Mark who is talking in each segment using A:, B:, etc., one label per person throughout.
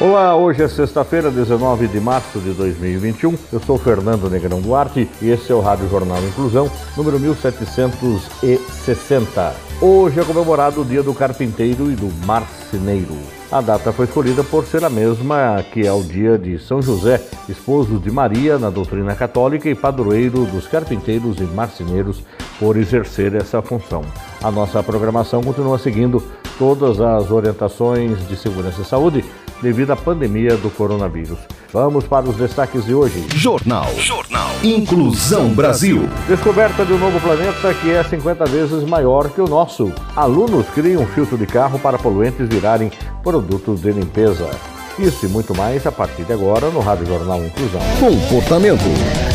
A: Olá, hoje é sexta-feira, 19 de março de 2021. Eu sou Fernando Negrão Duarte e esse é o Rádio Jornal Inclusão, número 1760. Hoje é comemorado o Dia do Carpinteiro e do Marceneiro. A data foi escolhida por ser a mesma que é o dia de São José, esposo de Maria na doutrina católica e padroeiro dos carpinteiros e marceneiros por exercer essa função. A nossa programação continua seguindo todas as orientações de segurança e saúde devido à pandemia do coronavírus. Vamos para os destaques de hoje.
B: Jornal. Jornal. Inclusão Brasil.
A: Descoberta de um novo planeta que é 50 vezes maior que o nosso. Alunos criam um filtro de carro para poluentes virarem produtos de limpeza. Isso e muito mais a partir de agora no Rádio Jornal Inclusão.
B: Comportamento.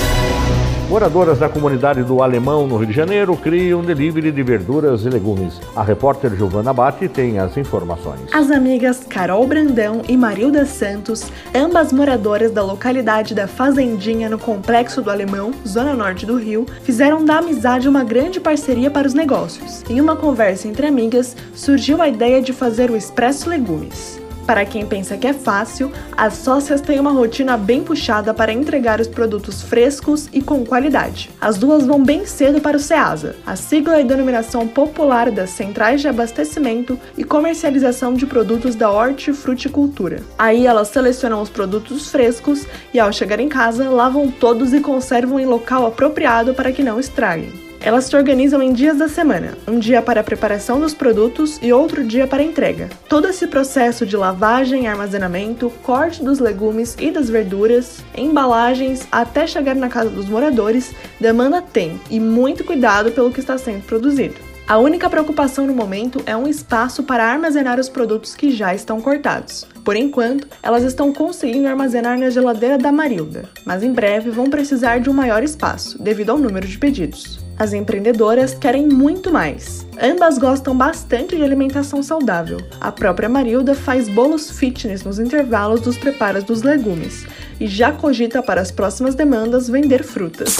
A: Moradoras da comunidade do Alemão, no Rio de Janeiro, criam delivery de verduras e legumes. A repórter Giovana Batti tem as informações.
C: As amigas Carol Brandão e Marilda Santos, ambas moradoras da localidade da Fazendinha no Complexo do Alemão, zona norte do Rio, fizeram da amizade uma grande parceria para os negócios. Em uma conversa entre amigas, surgiu a ideia de fazer o Expresso Legumes. Para quem pensa que é fácil, as sócias têm uma rotina bem puxada para entregar os produtos frescos e com qualidade. As duas vão bem cedo para o SEASA, a sigla e denominação popular das Centrais de Abastecimento e Comercialização de Produtos da Hortifruticultura. Aí elas selecionam os produtos frescos e, ao chegar em casa, lavam todos e conservam em local apropriado para que não estraguem. Elas se organizam em dias da semana, um dia para a preparação dos produtos e outro dia para a entrega. Todo esse processo de lavagem, armazenamento, corte dos legumes e das verduras, embalagens até chegar na casa dos moradores demanda tempo e muito cuidado pelo que está sendo produzido. A única preocupação no momento é um espaço para armazenar os produtos que já estão cortados. Por enquanto, elas estão conseguindo armazenar na geladeira da Marilda, mas em breve vão precisar de um maior espaço, devido ao número de pedidos. As empreendedoras querem muito mais. Ambas gostam bastante de alimentação saudável. A própria Marilda faz bolos fitness nos intervalos dos preparos dos legumes e já cogita para as próximas demandas vender frutas.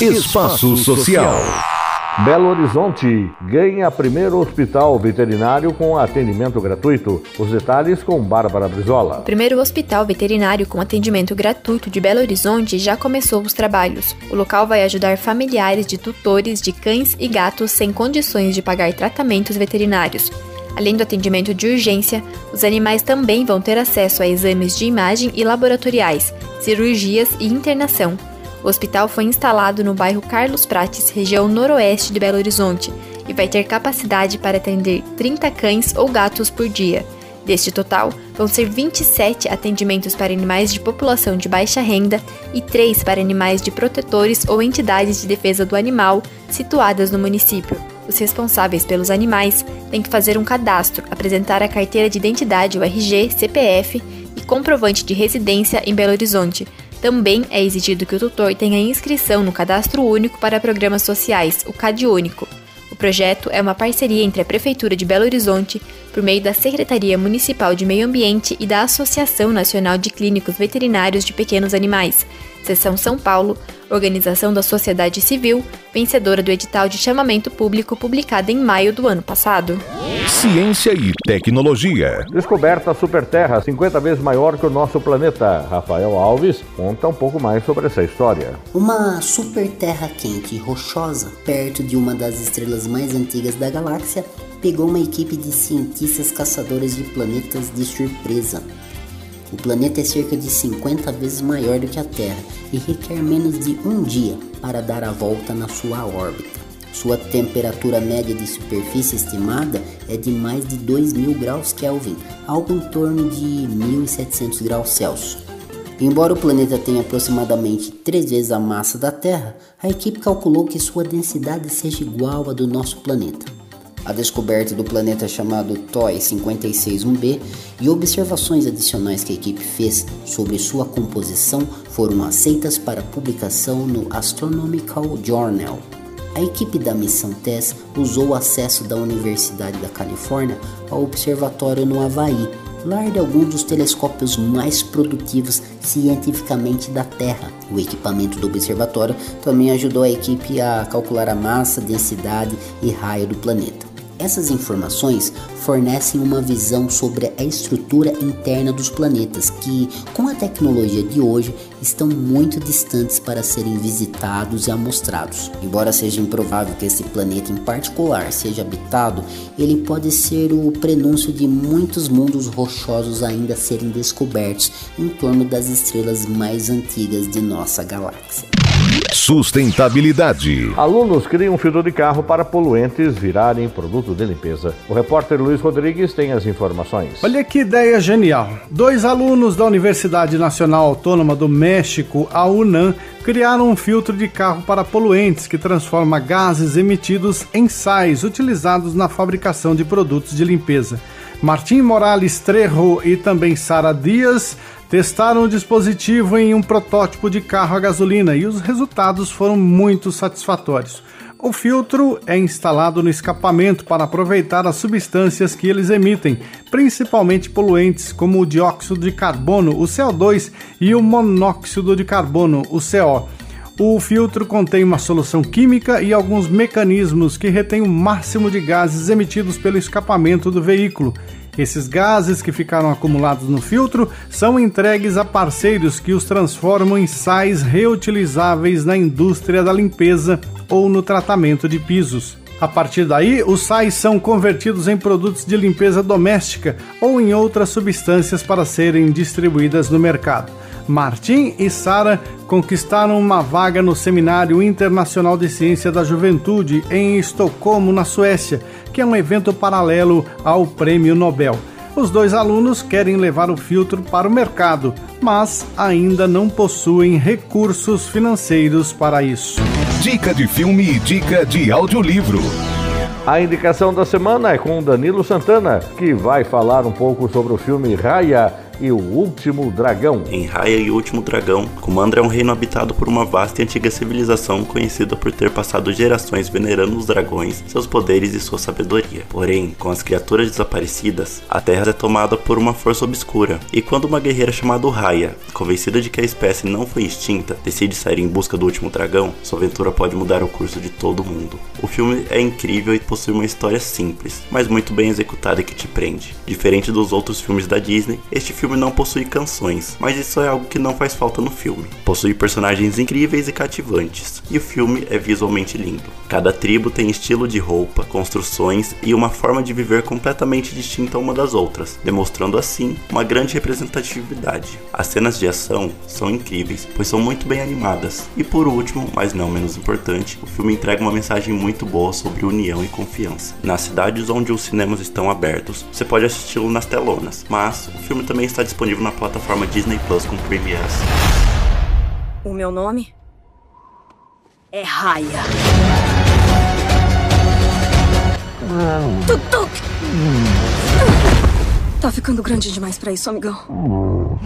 B: Espaço Social.
A: Belo Horizonte ganha primeiro hospital veterinário com atendimento gratuito. Os detalhes com Bárbara Brizola.
D: Primeiro hospital veterinário com atendimento gratuito de Belo Horizonte já começou os trabalhos. O local vai ajudar familiares de tutores de cães e gatos sem condições de pagar tratamentos veterinários. Além do atendimento de urgência, os animais também vão ter acesso a exames de imagem e laboratoriais, cirurgias e internação. O hospital foi instalado no bairro Carlos Prates, região noroeste de Belo Horizonte, e vai ter capacidade para atender 30 cães ou gatos por dia. Deste total, vão ser 27 atendimentos para animais de população de baixa renda e 3 para animais de protetores ou entidades de defesa do animal situadas no município. Os responsáveis pelos animais têm que fazer um cadastro, apresentar a carteira de identidade, o RG, CPF e comprovante de residência em Belo Horizonte, também é exigido que o tutor tenha inscrição no Cadastro Único para Programas Sociais, o CadÚnico. O projeto é uma parceria entre a Prefeitura de Belo Horizonte, por meio da Secretaria Municipal de Meio Ambiente e da Associação Nacional de Clínicos Veterinários de Pequenos Animais, Seção São Paulo, organização da sociedade civil, vencedora do edital de chamamento público publicado em maio do ano passado.
B: Ciência e tecnologia.
A: Descoberta Superterra, 50 vezes maior que o nosso planeta. Rafael Alves conta um pouco mais sobre essa história.
E: Uma superterra quente e rochosa, perto de uma das estrelas mais antigas da galáxia, pegou uma equipe de cientistas caçadores de planetas de surpresa. O planeta é cerca de 50 vezes maior do que a Terra e requer menos de um dia para dar a volta na sua órbita. Sua temperatura média de superfície estimada é de mais de 2.000 graus Kelvin, algo em torno de 1.700 graus Celsius. Embora o planeta tenha aproximadamente três vezes a massa da Terra, a equipe calculou que sua densidade seja igual à do nosso planeta. a descoberta do planeta chamado TOI 561b e observações adicionais que a equipe fez sobre sua composição foram aceitas para publicação no Astronomical Journal. A equipe da missão TESS usou o acesso da Universidade da Califórnia ao observatório no Havaí, lar de alguns dos telescópios mais produtivos cientificamente da Terra. O equipamento do observatório também ajudou a equipe a calcular a massa, densidade e raio do planeta. Essas informações fornecem uma visão sobre a estrutura interna dos planetas que, com a tecnologia de hoje, estão muito distantes para serem visitados e amostrados. Embora seja improvável que esse planeta em particular seja habitado, ele pode ser o prenúncio de muitos mundos rochosos ainda serem descobertos em torno das estrelas mais antigas de nossa galáxia.
B: Sustentabilidade.
A: Alunos criam um filtro de carro para poluentes virarem produto de limpeza. O repórter Luiz Rodrigues tem as informações.
F: Olha que ideia genial. Dois alunos da Universidade Nacional Autônoma do México, a UNAM, criaram um filtro de carro para poluentes que transforma gases emitidos em sais utilizados na fabricação de produtos de limpeza. Martim Morales Trejo e também Sara Dias testaram o dispositivo em um protótipo de carro a gasolina e os resultados foram muito satisfatórios. O filtro é instalado no escapamento para aproveitar as substâncias que eles emitem, principalmente poluentes como o dióxido de carbono, o CO2, e o monóxido de carbono, o CO. O filtro contém uma solução química e alguns mecanismos que retêm o máximo de gases emitidos pelo escapamento do veículo. Esses gases que ficaram acumulados no filtro são entregues a parceiros que os transformam em sais reutilizáveis na indústria da limpeza ou no tratamento de pisos. A partir daí, os sais são convertidos em produtos de limpeza doméstica ou em outras substâncias para serem distribuídas no mercado. Martim e Sara conquistaram uma vaga no Seminário Internacional de Ciência da Juventude em Estocolmo, na Suécia, que é um evento paralelo ao Prêmio Nobel. Os dois alunos querem levar o filtro para o mercado, mas ainda não possuem recursos financeiros para isso.
B: Dica de filme e dica de audiolivro.
A: A indicação da semana é com Danilo Santana, que vai falar um pouco sobre o filme Raya e o Último Dragão.
G: Em Raya e o Último Dragão, Kumandra é um reino habitado por uma vasta e antiga civilização conhecida por ter passado gerações venerando os dragões, seus poderes e sua sabedoria. Porém, com as criaturas desaparecidas, a Terra é tomada por uma força obscura, e quando uma guerreira chamada Raya, convencida de que a espécie não foi extinta, decide sair em busca do Último Dragão, sua aventura pode mudar o curso de todo mundo. O filme é incrível e possui uma história simples, mas muito bem executada que te prende. Diferente dos outros filmes da Disney, este filme filme não possui canções, mas isso é algo que não faz falta no filme. Possui personagens incríveis e cativantes, e o filme é visualmente lindo. Cada tribo tem estilo de roupa, construções e uma forma de viver completamente distinta uma das outras, demonstrando assim uma grande representatividade. As cenas de ação são incríveis, pois são muito bem animadas. E por último, mas não menos importante, o filme entrega uma mensagem muito boa sobre união e confiança. Nas cidades onde os cinemas estão abertos, você pode assisti-lo nas telonas, mas o filme também está está disponível na plataforma Disney Plus com Premiere.
H: O meu nome é Raya. Tuk tuk! Tá ficando grande demais para isso, amigão.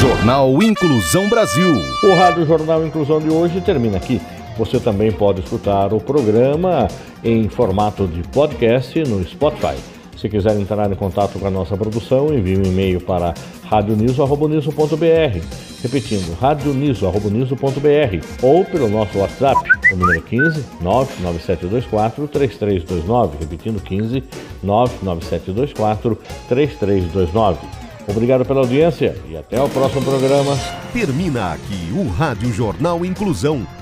B: Jornal Inclusão Brasil.
A: O Rádio Jornal Inclusão de hoje termina aqui. Você também pode escutar o programa em formato de podcast no Spotify. Se quiser entrar em contato com a nossa produção, envie um e-mail para radioniso.br. Repetindo, radioniso.br ou pelo nosso WhatsApp, o número 15 99724 3329. Repetindo, 15 99724 3329. Obrigado pela audiência e até o próximo programa.
B: Termina aqui o Rádio Jornal Inclusão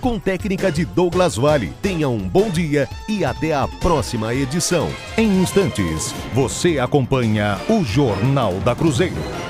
B: com técnica de Douglas Vale. Tenha um bom dia e até a próxima edição. Em instantes, você acompanha o Jornal da Cruzeiro.